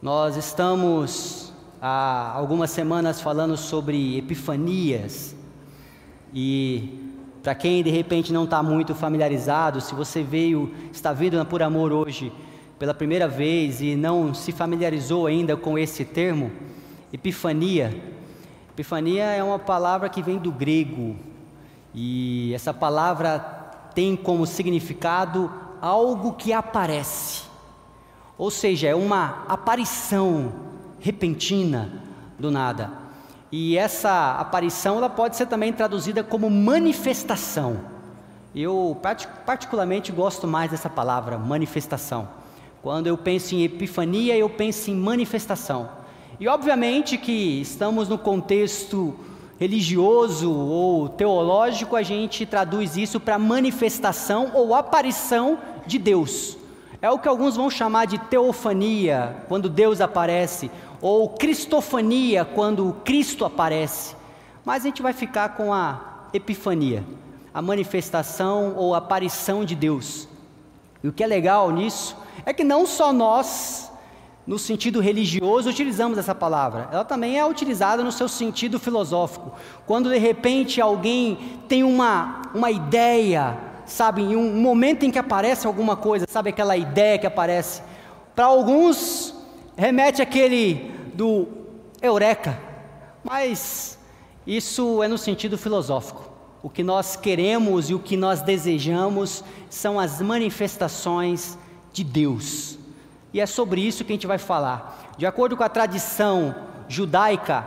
Nós estamos há algumas semanas falando sobre epifanias e para quem de repente não está muito familiarizado, se você veio, está vindo por amor hoje pela primeira vez e não se familiarizou ainda com esse termo, epifania. Epifania é uma palavra que vem do grego e essa palavra tem como significado algo que aparece. Ou seja, é uma aparição repentina do nada. E essa aparição ela pode ser também traduzida como manifestação. Eu particularmente gosto mais dessa palavra, manifestação. Quando eu penso em epifania, eu penso em manifestação. E obviamente que estamos no contexto religioso ou teológico, a gente traduz isso para manifestação ou aparição de Deus. É o que alguns vão chamar de teofania, quando Deus aparece, ou cristofania, quando Cristo aparece. Mas a gente vai ficar com a epifania, a manifestação ou aparição de Deus. E o que é legal nisso é que não só nós, no sentido religioso, utilizamos essa palavra, ela também é utilizada no seu sentido filosófico. Quando de repente alguém tem uma, uma ideia, sabe, em um momento em que aparece alguma coisa, sabe aquela ideia que aparece. Para alguns, remete aquele do eureka, mas isso é no sentido filosófico. O que nós queremos e o que nós desejamos são as manifestações de Deus. E é sobre isso que a gente vai falar. De acordo com a tradição judaica,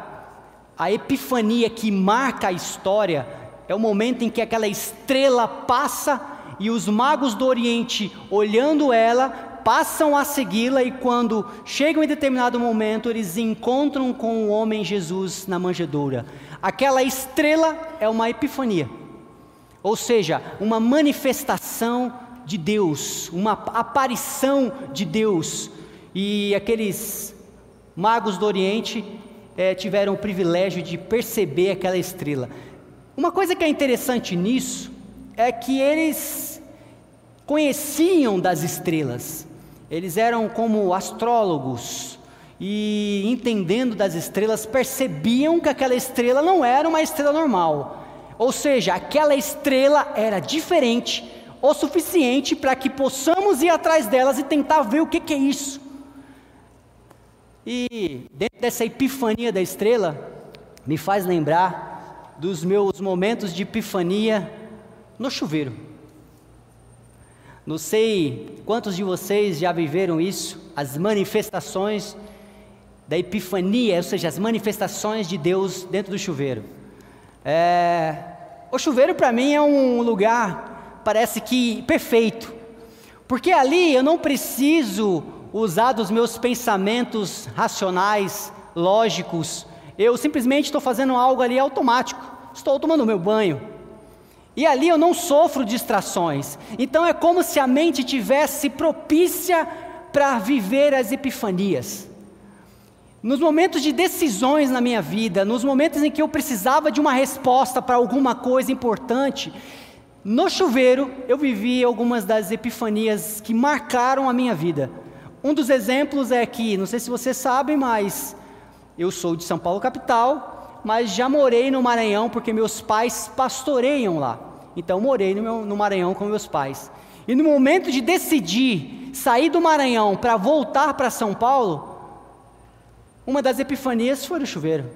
a epifania que marca a história é o momento em que aquela estrela passa e os magos do Oriente, olhando ela, passam a segui-la e quando chegam em determinado momento, eles encontram com o homem Jesus na manjedoura. Aquela estrela é uma epifania. Ou seja, uma manifestação de Deus, uma aparição de Deus. E aqueles magos do Oriente é, tiveram o privilégio de perceber aquela estrela. Uma coisa que é interessante nisso é que eles conheciam das estrelas, eles eram como astrólogos e, entendendo das estrelas, percebiam que aquela estrela não era uma estrela normal, ou seja, aquela estrela era diferente o suficiente para que possamos ir atrás delas e tentar ver o que, que é isso. E dentro dessa epifania da estrela, me faz lembrar dos meus momentos de epifania no chuveiro. Não sei quantos de vocês já viveram isso, as manifestações da epifania, ou seja, as manifestações de Deus dentro do chuveiro. É, o chuveiro para mim é um lugar, parece que perfeito, porque ali eu não preciso usar dos meus pensamentos racionais, lógicos, eu simplesmente estou fazendo algo ali automático estou tomando meu banho. E ali eu não sofro distrações. Então é como se a mente tivesse propícia para viver as epifanias. Nos momentos de decisões na minha vida, nos momentos em que eu precisava de uma resposta para alguma coisa importante, no chuveiro eu vivi algumas das epifanias que marcaram a minha vida. Um dos exemplos é que, não sei se você sabe, mas eu sou de São Paulo capital mas já morei no Maranhão porque meus pais pastoreiam lá. Então morei no, meu, no Maranhão com meus pais. E no momento de decidir sair do Maranhão para voltar para São Paulo, uma das epifanias foi no chuveiro.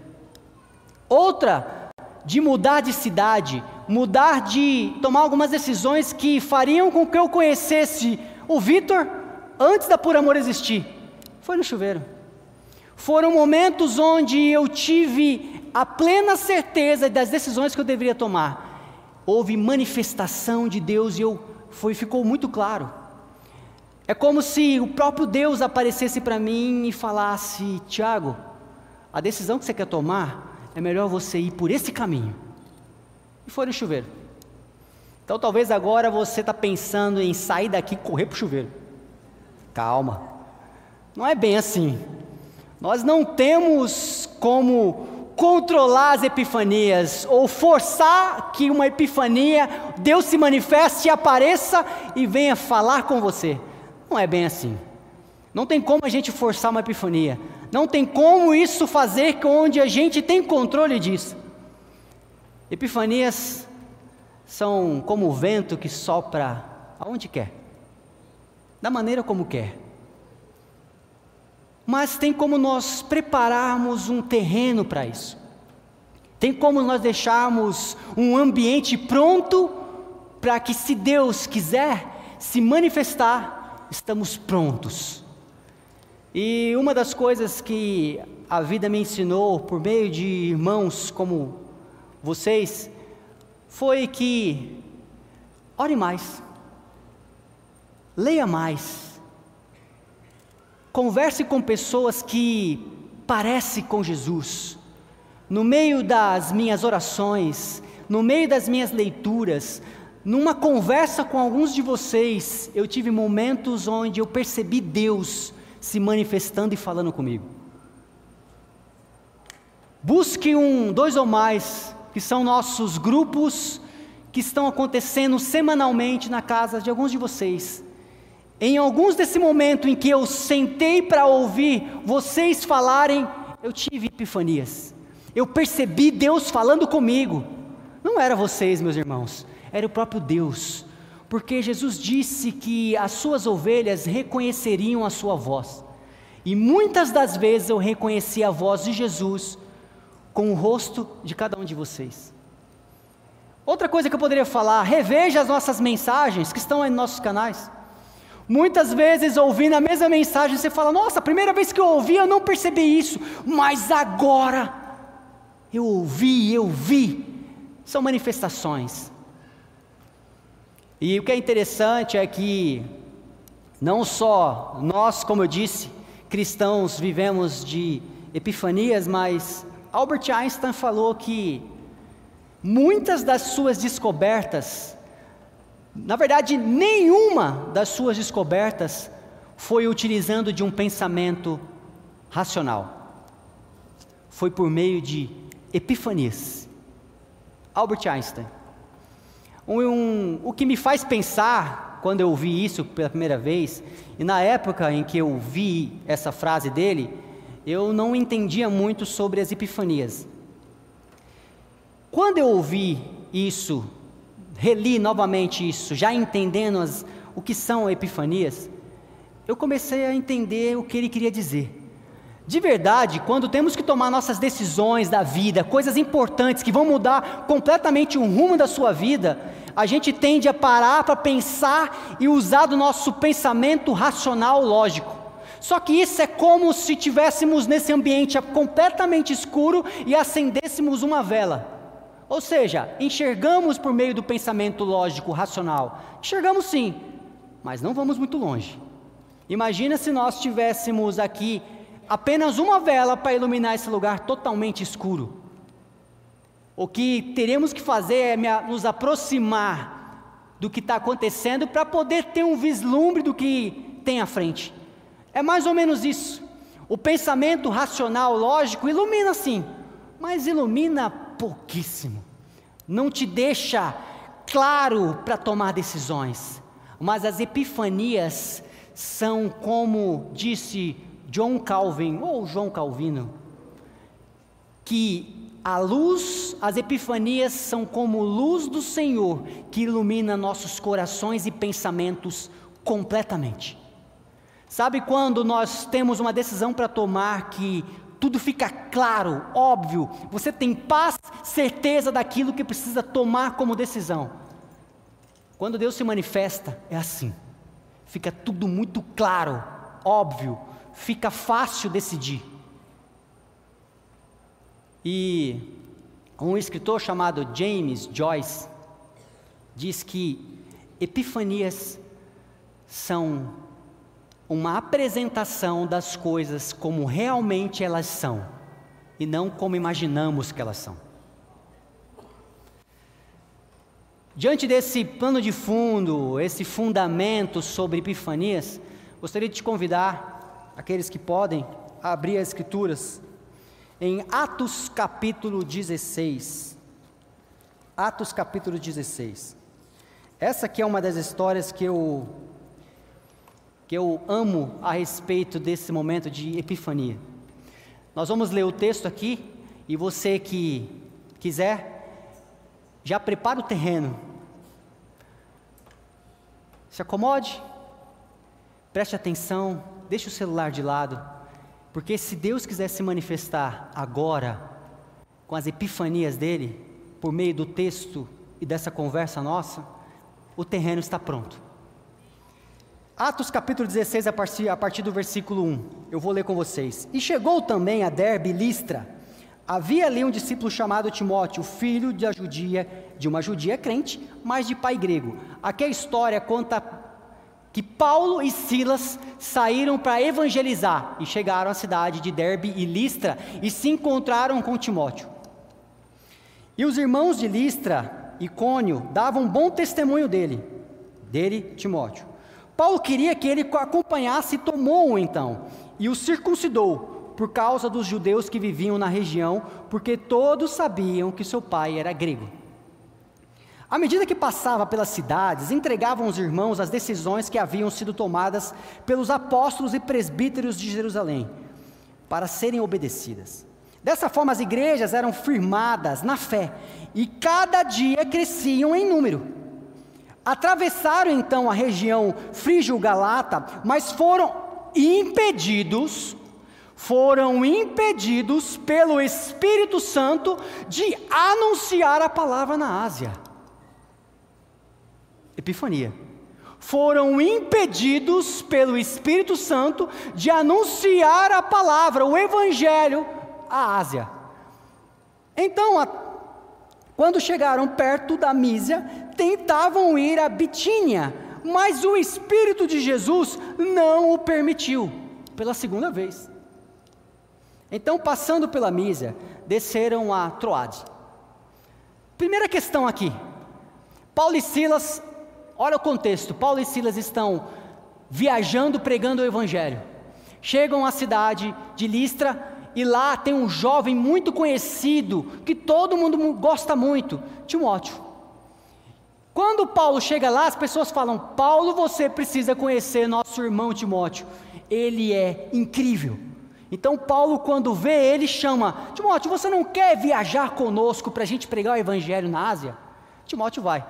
Outra, de mudar de cidade, mudar de tomar algumas decisões que fariam com que eu conhecesse o Vitor antes da Por Amor existir, foi no chuveiro. Foram momentos onde eu tive a plena certeza das decisões que eu deveria tomar. Houve manifestação de Deus e eu foi ficou muito claro. É como se o próprio Deus aparecesse para mim e falasse: Tiago, a decisão que você quer tomar é melhor você ir por esse caminho. E foi no chuveiro. Então talvez agora você está pensando em sair daqui e correr para o chuveiro. Calma, não é bem assim. Nós não temos como controlar as epifanias ou forçar que uma epifania, Deus se manifeste, apareça e venha falar com você. Não é bem assim. Não tem como a gente forçar uma epifania. Não tem como isso fazer onde a gente tem controle disso. Epifanias são como o vento que sopra aonde quer, da maneira como quer. Mas tem como nós prepararmos um terreno para isso. Tem como nós deixarmos um ambiente pronto para que, se Deus quiser se manifestar, estamos prontos. E uma das coisas que a vida me ensinou por meio de irmãos como vocês foi que ore mais, leia mais, converse com pessoas que parecem com Jesus. No meio das minhas orações, no meio das minhas leituras, numa conversa com alguns de vocês, eu tive momentos onde eu percebi Deus se manifestando e falando comigo. Busque um, dois ou mais, que são nossos grupos que estão acontecendo semanalmente na casa de alguns de vocês. Em alguns desse momento em que eu sentei para ouvir vocês falarem, eu tive epifanias. Eu percebi Deus falando comigo. Não era vocês, meus irmãos era o próprio Deus, porque Jesus disse que as suas ovelhas reconheceriam a sua voz, e muitas das vezes eu reconheci a voz de Jesus com o rosto de cada um de vocês. Outra coisa que eu poderia falar, reveja as nossas mensagens que estão nos nossos canais. Muitas vezes ouvindo a mesma mensagem, você fala: Nossa, a primeira vez que eu ouvi eu não percebi isso, mas agora eu ouvi, eu vi. São manifestações. E o que é interessante é que não só nós, como eu disse, cristãos vivemos de epifanias, mas Albert Einstein falou que muitas das suas descobertas, na verdade, nenhuma das suas descobertas foi utilizando de um pensamento racional. Foi por meio de epifanias. Albert Einstein. Um, um, o que me faz pensar, quando eu ouvi isso pela primeira vez, e na época em que eu vi essa frase dele, eu não entendia muito sobre as epifanias. Quando eu ouvi isso, reli novamente isso, já entendendo as, o que são epifanias, eu comecei a entender o que ele queria dizer. De verdade, quando temos que tomar nossas decisões da vida, coisas importantes que vão mudar completamente o rumo da sua vida, a gente tende a parar para pensar e usar do nosso pensamento racional lógico. Só que isso é como se estivéssemos nesse ambiente completamente escuro e acendêssemos uma vela. Ou seja, enxergamos por meio do pensamento lógico, racional. Enxergamos sim, mas não vamos muito longe. Imagina se nós tivéssemos aqui apenas uma vela para iluminar esse lugar totalmente escuro. O que teremos que fazer é nos aproximar do que está acontecendo para poder ter um vislumbre do que tem à frente. É mais ou menos isso. O pensamento racional, lógico, ilumina sim, mas ilumina pouquíssimo. Não te deixa claro para tomar decisões. Mas as epifanias são como disse John Calvin, ou João Calvino, que a luz, as epifanias são como luz do Senhor que ilumina nossos corações e pensamentos completamente. Sabe quando nós temos uma decisão para tomar que tudo fica claro, óbvio, você tem paz, certeza daquilo que precisa tomar como decisão. Quando Deus se manifesta, é assim. Fica tudo muito claro, óbvio, fica fácil decidir. E um escritor chamado James Joyce diz que epifanias são uma apresentação das coisas como realmente elas são e não como imaginamos que elas são. Diante desse plano de fundo, esse fundamento sobre epifanias, gostaria de te convidar aqueles que podem, abrir as Escrituras, em Atos capítulo 16. Atos capítulo 16. Essa aqui é uma das histórias que eu que eu amo a respeito desse momento de epifania. Nós vamos ler o texto aqui e você que quiser, já prepara o terreno. Se acomode, preste atenção, deixe o celular de lado, porque se Deus quiser se manifestar agora, com as epifanias dele, por meio do texto e dessa conversa nossa, o terreno está pronto. Atos capítulo 16, a partir, a partir do versículo 1, eu vou ler com vocês. E chegou também a Derbe Listra. Havia ali um discípulo chamado Timóteo, filho de, judia, de uma judia crente, mas de pai grego. Aqui a história conta que Paulo e Silas saíram para evangelizar e chegaram à cidade de Derbe e Listra e se encontraram com Timóteo. E os irmãos de Listra e Cônio davam bom testemunho dele, dele, Timóteo. Paulo queria que ele acompanhasse tomou-o então, e o circuncidou, por causa dos judeus que viviam na região, porque todos sabiam que seu pai era grego. À medida que passava pelas cidades, entregavam os irmãos as decisões que haviam sido tomadas pelos apóstolos e presbíteros de Jerusalém, para serem obedecidas. Dessa forma, as igrejas eram firmadas na fé e cada dia cresciam em número. Atravessaram então a região frígio-galata, mas foram impedidos, foram impedidos pelo Espírito Santo de anunciar a palavra na Ásia. Epifania. Foram impedidos pelo Espírito Santo de anunciar a palavra, o Evangelho, à Ásia. Então, a quando chegaram perto da Mísia, tentavam ir a Bitínia, mas o Espírito de Jesus não o permitiu, pela segunda vez. Então, passando pela Mísia, desceram a Troade. Primeira questão aqui. Paulo e Silas, olha o contexto. Paulo e Silas estão viajando, pregando o Evangelho. Chegam à cidade de Listra e lá tem um jovem muito conhecido, que todo mundo gosta muito, Timóteo. Quando Paulo chega lá, as pessoas falam: Paulo, você precisa conhecer nosso irmão Timóteo, ele é incrível. Então, Paulo, quando vê ele, chama: Timóteo, você não quer viajar conosco para a gente pregar o evangelho na Ásia? Timóteo vai.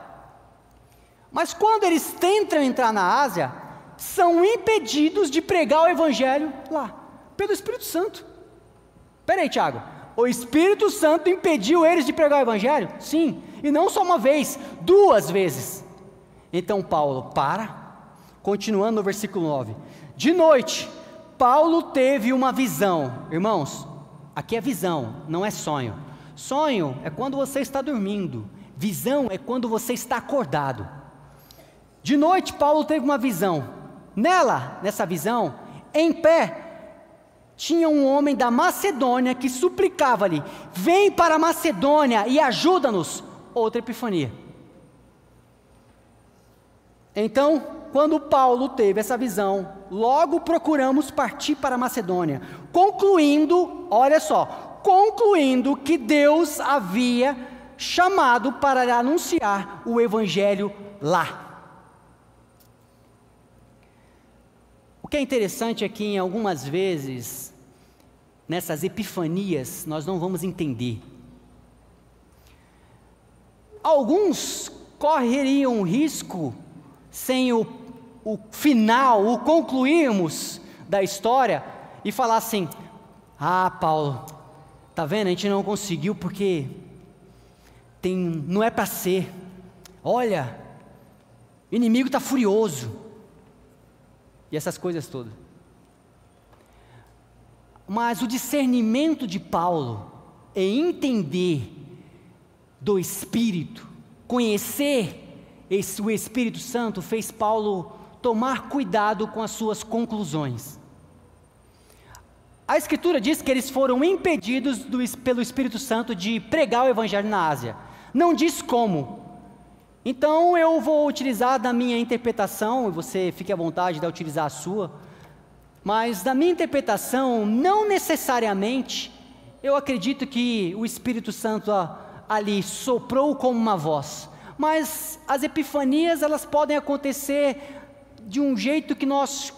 Mas quando eles tentam entrar na Ásia, são impedidos de pregar o evangelho lá, pelo Espírito Santo. Peraí, Tiago, o Espírito Santo impediu eles de pregar o Evangelho? Sim, e não só uma vez, duas vezes. Então Paulo para, continuando no versículo 9: De noite, Paulo teve uma visão, irmãos, aqui é visão, não é sonho. Sonho é quando você está dormindo, visão é quando você está acordado. De noite, Paulo teve uma visão, nela, nessa visão, em pé, tinha um homem da Macedônia que suplicava-lhe: Vem para a Macedônia e ajuda-nos. Outra epifania. Então, quando Paulo teve essa visão, logo procuramos partir para Macedônia, concluindo, olha só, concluindo que Deus havia chamado para anunciar o evangelho lá. O que é interessante é que, em algumas vezes, nessas epifanias, nós não vamos entender. Alguns correriam risco, sem o, o final, o concluirmos da história, e falar assim: Ah, Paulo, tá vendo? A gente não conseguiu porque tem, não é para ser. Olha, o inimigo está furioso e essas coisas todas. Mas o discernimento de Paulo é entender do Espírito, conhecer esse, o Espírito Santo, fez Paulo tomar cuidado com as suas conclusões. A Escritura diz que eles foram impedidos do, pelo Espírito Santo de pregar o Evangelho na Ásia. Não diz como, então eu vou utilizar da minha interpretação, e você fique à vontade de utilizar a sua, mas da minha interpretação, não necessariamente, eu acredito que o Espírito Santo ali soprou como uma voz, mas as epifanias elas podem acontecer de um jeito que nós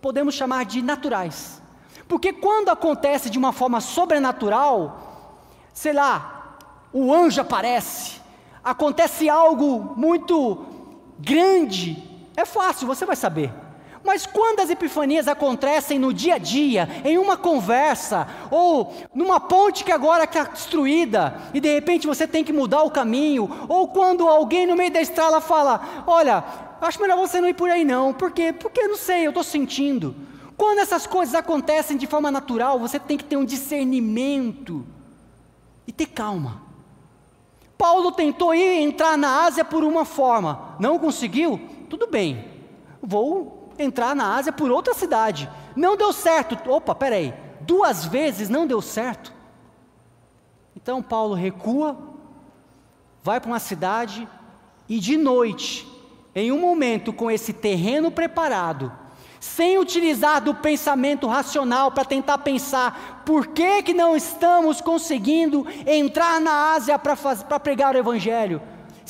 podemos chamar de naturais. Porque quando acontece de uma forma sobrenatural, sei lá, o anjo aparece, acontece algo muito grande, é fácil, você vai saber. Mas quando as epifanias acontecem no dia a dia, em uma conversa, ou numa ponte que agora está destruída, e de repente você tem que mudar o caminho, ou quando alguém no meio da estrada fala: Olha, acho melhor você não ir por aí não, por quê? Porque não sei, eu estou sentindo. Quando essas coisas acontecem de forma natural, você tem que ter um discernimento e ter calma. Paulo tentou ir entrar na Ásia por uma forma, não conseguiu? Tudo bem, vou entrar na Ásia por outra cidade. Não deu certo. Opa, peraí, duas vezes não deu certo. Então Paulo recua, vai para uma cidade e de noite, em um momento com esse terreno preparado, sem utilizar do pensamento racional para tentar pensar por que, que não estamos conseguindo entrar na Ásia para pregar o Evangelho,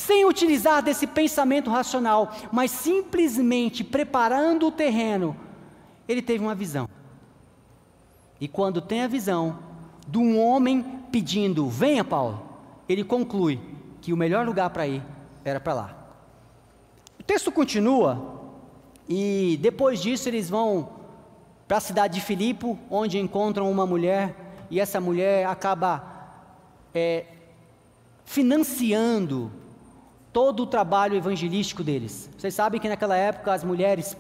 sem utilizar desse pensamento racional, mas simplesmente preparando o terreno, ele teve uma visão. E quando tem a visão de um homem pedindo, venha Paulo, ele conclui que o melhor lugar para ir era para lá. O texto continua e depois disso eles vão para a cidade de Filipe, onde encontram uma mulher, e essa mulher acaba é, financiando todo o trabalho evangelístico deles. Vocês sabem que naquela época as mulheres,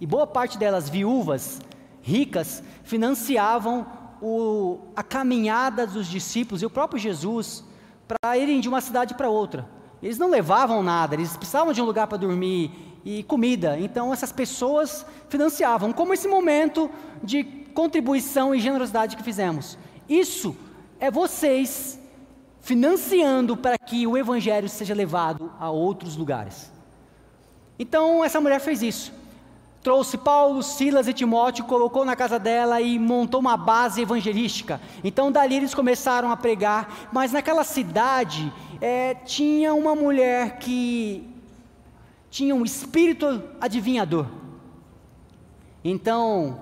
e boa parte delas viúvas, ricas, financiavam o, a caminhada dos discípulos e o próprio Jesus para irem de uma cidade para outra. Eles não levavam nada, eles precisavam de um lugar para dormir, e comida. Então essas pessoas financiavam, como esse momento de contribuição e generosidade que fizemos. Isso é vocês financiando para que o evangelho seja levado a outros lugares. Então essa mulher fez isso. Trouxe Paulo, Silas e Timóteo, colocou na casa dela e montou uma base evangelística. Então dali eles começaram a pregar, mas naquela cidade é, tinha uma mulher que tinha um espírito adivinhador. Então,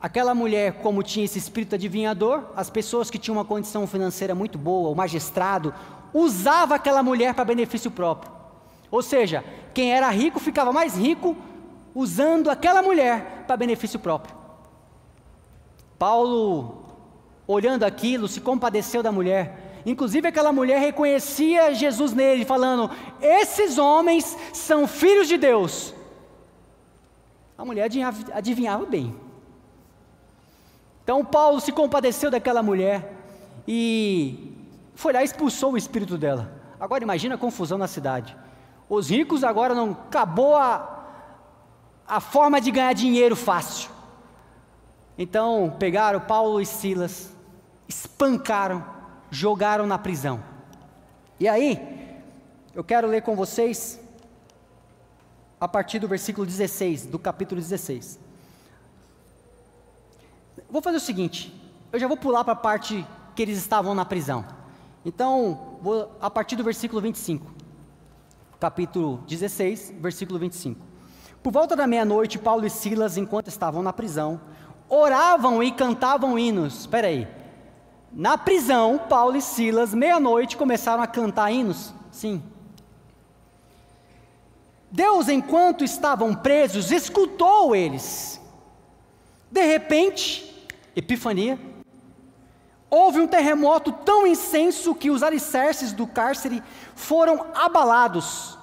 aquela mulher, como tinha esse espírito adivinhador, as pessoas que tinham uma condição financeira muito boa, o magistrado, usava aquela mulher para benefício próprio. Ou seja, quem era rico ficava mais rico usando aquela mulher para benefício próprio. Paulo, olhando aquilo, se compadeceu da mulher Inclusive, aquela mulher reconhecia Jesus nele, falando: Esses homens são filhos de Deus. A mulher adivinhava bem. Então, Paulo se compadeceu daquela mulher e foi lá e expulsou o espírito dela. Agora, imagina a confusão na cidade. Os ricos agora não acabou a, a forma de ganhar dinheiro fácil. Então, pegaram Paulo e Silas, espancaram jogaram na prisão. E aí, eu quero ler com vocês a partir do versículo 16, do capítulo 16. Vou fazer o seguinte, eu já vou pular para a parte que eles estavam na prisão. Então, vou a partir do versículo 25. Capítulo 16, versículo 25. Por volta da meia-noite, Paulo e Silas, enquanto estavam na prisão, oravam e cantavam hinos. Espera aí. Na prisão, Paulo e Silas, meia-noite, começaram a cantar hinos. Sim. Deus, enquanto estavam presos, escutou eles. De repente, epifania, houve um terremoto tão intenso que os alicerces do cárcere foram abalados.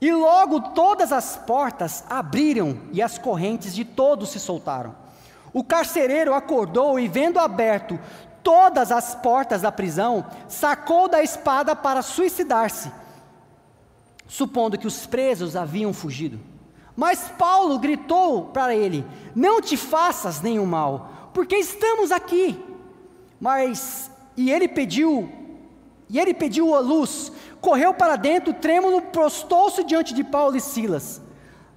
E logo todas as portas abriram e as correntes de todos se soltaram. O carcereiro acordou e, vendo aberto todas as portas da prisão, sacou da espada para suicidar-se, supondo que os presos haviam fugido. Mas Paulo gritou para ele: Não te faças nenhum mal, porque estamos aqui. Mas, e ele pediu, e ele pediu a luz, correu para dentro, trêmulo, prostou-se diante de Paulo e Silas.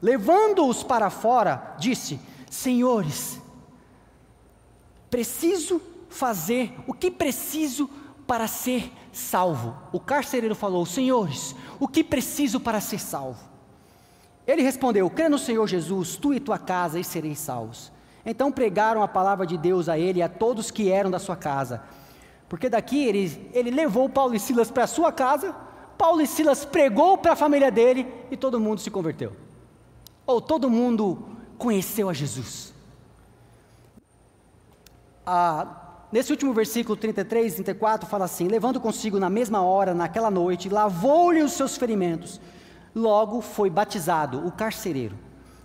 Levando-os para fora, disse: Senhores, preciso fazer o que preciso para ser salvo. O carcereiro falou: Senhores, o que preciso para ser salvo? Ele respondeu: Crê no Senhor Jesus, tu e tua casa, e sereis salvos. Então pregaram a palavra de Deus a ele e a todos que eram da sua casa. Porque daqui ele, ele levou Paulo e Silas para a sua casa, Paulo e Silas pregou para a família dele e todo mundo se converteu. Ou todo mundo conheceu a Jesus. Ah, nesse último versículo 33 e 34 fala assim: Levando consigo na mesma hora, naquela noite, lavou-lhe os seus ferimentos. Logo foi batizado o carcereiro,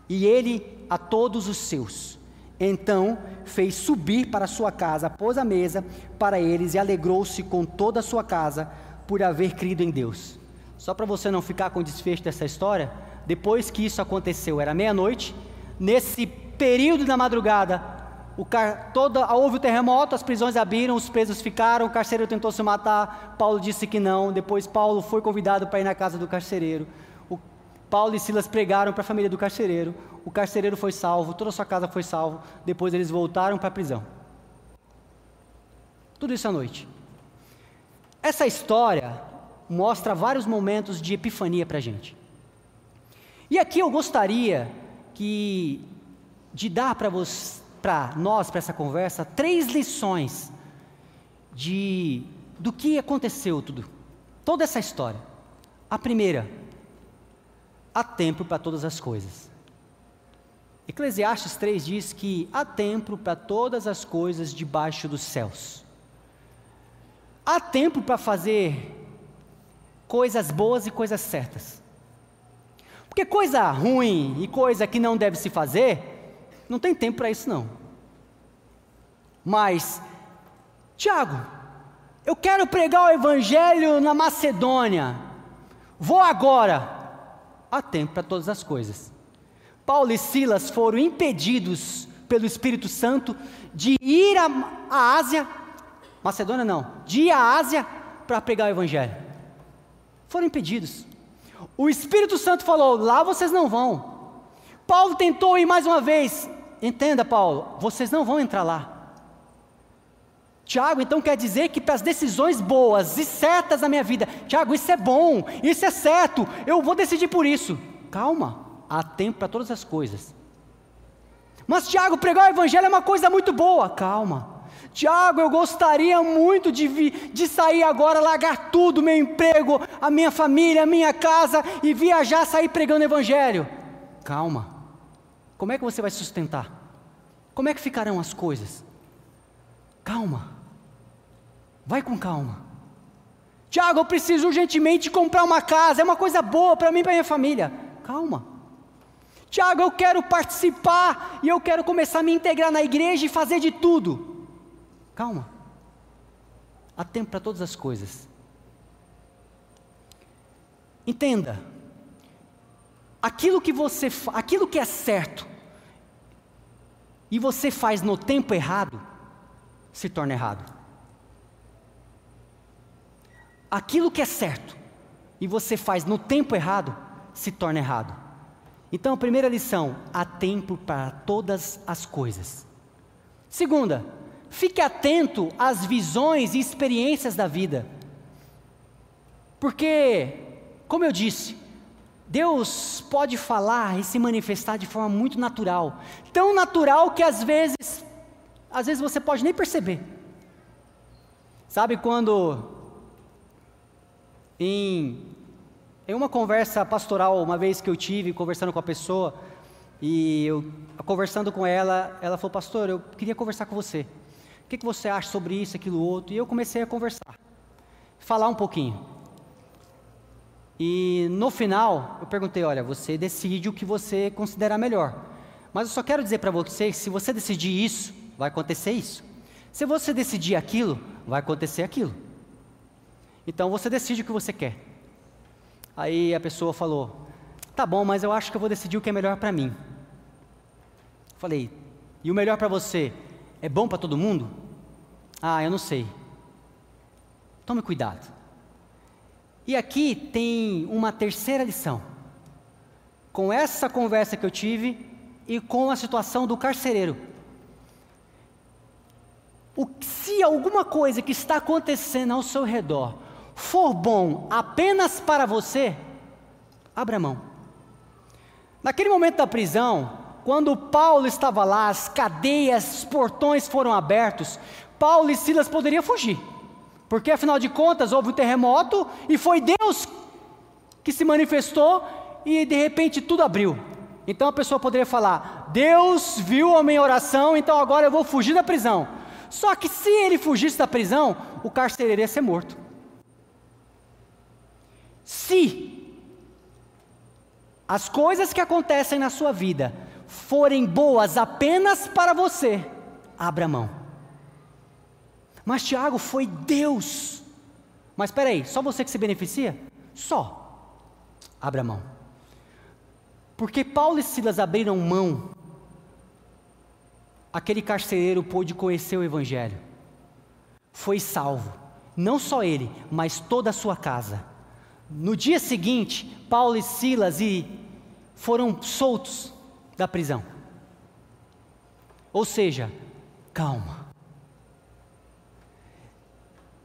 e ele a todos os seus. Então fez subir para sua casa, pôs a mesa para eles e alegrou-se com toda a sua casa por haver crido em Deus. Só para você não ficar com desfecho dessa história, depois que isso aconteceu, era meia-noite, nesse período da madrugada, o car... Toda... houve o terremoto, as prisões abriram, os presos ficaram, o carcereiro tentou se matar, Paulo disse que não, depois Paulo foi convidado para ir na casa do carcereiro. Paulo e Silas pregaram para a família do carcereiro, o carcereiro foi salvo, toda a sua casa foi salvo, depois eles voltaram para a prisão. Tudo isso à noite. Essa história mostra vários momentos de epifania para a gente. E aqui eu gostaria que de dar para nós, para essa conversa, três lições de do que aconteceu tudo, toda essa história. A primeira, há tempo para todas as coisas. Eclesiastes 3 diz que há tempo para todas as coisas debaixo dos céus. Há tempo para fazer coisas boas e coisas certas. Porque coisa ruim e coisa que não deve se fazer, não tem tempo para isso não. Mas, Tiago, eu quero pregar o evangelho na Macedônia. Vou agora. Há tempo para todas as coisas. Paulo e Silas foram impedidos pelo Espírito Santo de ir à Ásia, Macedônia não, de ir à Ásia para pregar o Evangelho. Foram impedidos. O Espírito Santo falou: lá vocês não vão. Paulo tentou ir mais uma vez. Entenda, Paulo, vocês não vão entrar lá. Tiago, então quer dizer que para as decisões boas e certas na minha vida, Tiago, isso é bom, isso é certo, eu vou decidir por isso. Calma há tempo para todas as coisas. Mas, Tiago, pregar o Evangelho é uma coisa muito boa. Calma. Tiago, eu gostaria muito de, vir, de sair agora, largar tudo, meu emprego, a minha família, a minha casa e viajar, sair pregando o Evangelho. Calma. Como é que você vai sustentar? Como é que ficarão as coisas? Calma. Vai com calma. Tiago, eu preciso urgentemente comprar uma casa, é uma coisa boa para mim e para minha família. Calma. Tiago, eu quero participar e eu quero começar a me integrar na igreja e fazer de tudo. Calma. Há tempo para todas as coisas. Entenda. Aquilo que você, aquilo que é certo e você faz no tempo errado, se torna errado. Aquilo que é certo e você faz no tempo errado, se torna errado. Então, primeira lição: há tempo para todas as coisas. Segunda, fique atento às visões e experiências da vida. Porque, como eu disse, Deus pode falar e se manifestar de forma muito natural, tão natural que às vezes, às vezes você pode nem perceber. Sabe quando em em uma conversa pastoral, uma vez que eu tive conversando com a pessoa, e eu conversando com ela, ela falou: Pastor, eu queria conversar com você. O que, que você acha sobre isso, aquilo, outro? E eu comecei a conversar, falar um pouquinho. E no final, eu perguntei: Olha, você decide o que você considera melhor. Mas eu só quero dizer para você: se você decidir isso, vai acontecer isso. Se você decidir aquilo, vai acontecer aquilo. Então você decide o que você quer. Aí a pessoa falou: Tá bom, mas eu acho que eu vou decidir o que é melhor para mim. Falei: E o melhor para você é bom para todo mundo? Ah, eu não sei. Tome cuidado. E aqui tem uma terceira lição. Com essa conversa que eu tive e com a situação do carcereiro. O, se alguma coisa que está acontecendo ao seu redor for bom apenas para você, abra mão. Naquele momento da prisão, quando Paulo estava lá, as cadeias, os portões foram abertos, Paulo e Silas poderiam fugir, porque afinal de contas houve um terremoto e foi Deus que se manifestou e de repente tudo abriu. Então a pessoa poderia falar: Deus viu a minha oração, então agora eu vou fugir da prisão. Só que se ele fugisse da prisão, o carcereiro ia ser morto. Se as coisas que acontecem na sua vida forem boas apenas para você, abra mão. Mas Tiago foi Deus. Mas espera aí, só você que se beneficia? Só. Abra mão. Porque Paulo e Silas abriram mão, aquele carcereiro pôde conhecer o Evangelho, foi salvo, não só ele, mas toda a sua casa. No dia seguinte, Paulo e Silas e foram soltos da prisão. Ou seja, calma.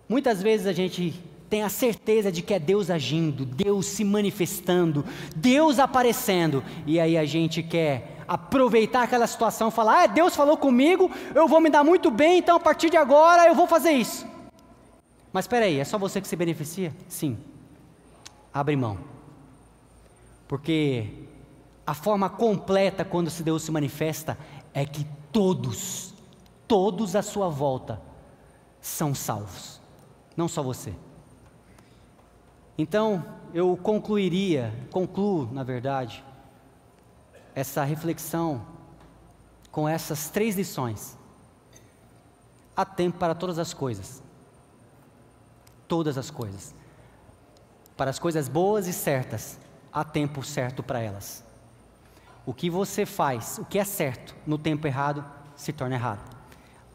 Muitas vezes a gente tem a certeza de que é Deus agindo, Deus se manifestando, Deus aparecendo, e aí a gente quer aproveitar aquela situação, falar: "Ah, Deus falou comigo, eu vou me dar muito bem, então a partir de agora eu vou fazer isso". Mas espera aí, é só você que se beneficia? Sim. Abre mão. Porque a forma completa quando se Deus se manifesta é que todos, todos à sua volta são salvos, não só você. Então, eu concluiria, concluo, na verdade, essa reflexão com essas três lições. Há tempo para todas as coisas. Todas as coisas. Para as coisas boas e certas, há tempo certo para elas. O que você faz, o que é certo no tempo errado, se torna errado.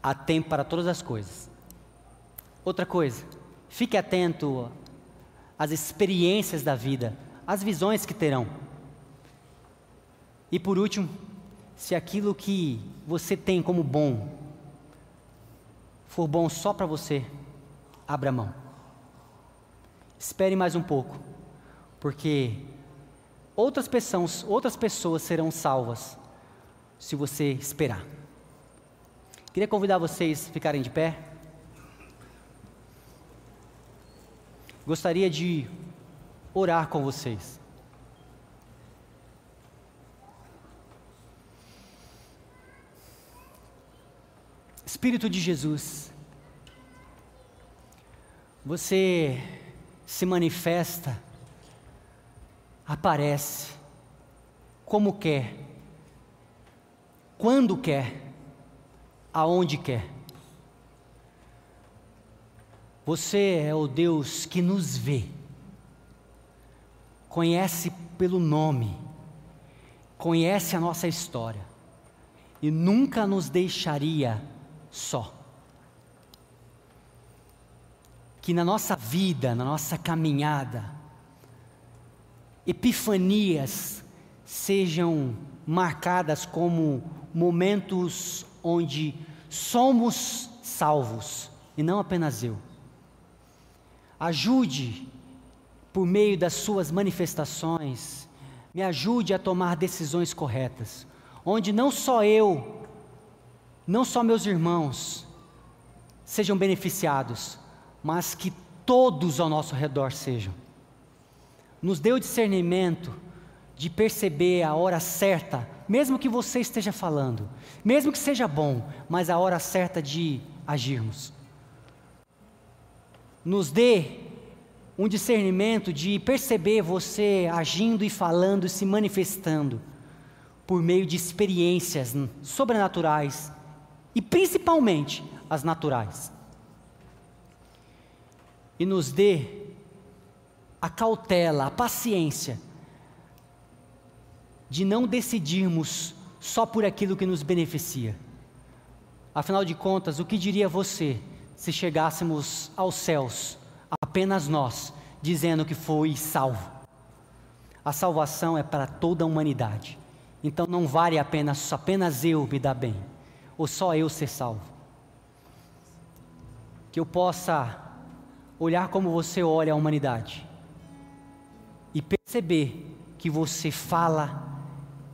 Há tempo para todas as coisas. Outra coisa, fique atento as experiências da vida, as visões que terão. E por último, se aquilo que você tem como bom for bom só para você, abra mão. Espere mais um pouco, porque outras pessoas, outras pessoas serão salvas se você esperar. Queria convidar vocês a ficarem de pé. gostaria de orar com vocês. Espírito de Jesus, você se manifesta, aparece, como quer, quando quer, aonde quer. Você é o Deus que nos vê, conhece pelo nome, conhece a nossa história e nunca nos deixaria só. Que na nossa vida, na nossa caminhada, epifanias sejam marcadas como momentos onde somos salvos, e não apenas eu. Ajude, por meio das suas manifestações, me ajude a tomar decisões corretas, onde não só eu, não só meus irmãos sejam beneficiados, mas que todos ao nosso redor sejam. Nos dê o discernimento de perceber a hora certa, mesmo que você esteja falando, mesmo que seja bom, mas a hora certa de agirmos nos dê um discernimento de perceber você agindo e falando, se manifestando por meio de experiências sobrenaturais e principalmente as naturais. E nos dê a cautela, a paciência de não decidirmos só por aquilo que nos beneficia. Afinal de contas, o que diria você se chegássemos aos céus, apenas nós, dizendo que foi salvo. A salvação é para toda a humanidade. Então não vale apenas apenas eu me dar bem, ou só eu ser salvo. Que eu possa olhar como você olha a humanidade e perceber que você fala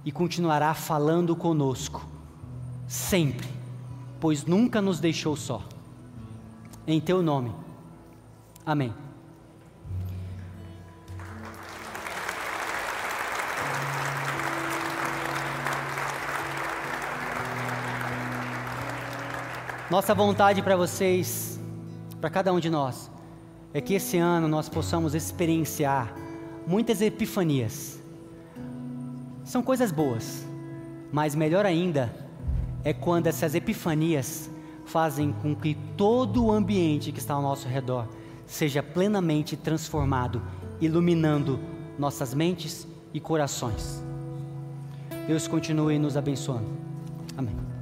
e continuará falando conosco, sempre, pois nunca nos deixou só. Em teu nome. Amém. Nossa vontade para vocês, para cada um de nós, é que esse ano nós possamos experienciar muitas epifanias. São coisas boas, mas melhor ainda é quando essas epifanias fazem com que todo o ambiente que está ao nosso redor seja plenamente transformado, iluminando nossas mentes e corações. Deus continue nos abençoando. Amém.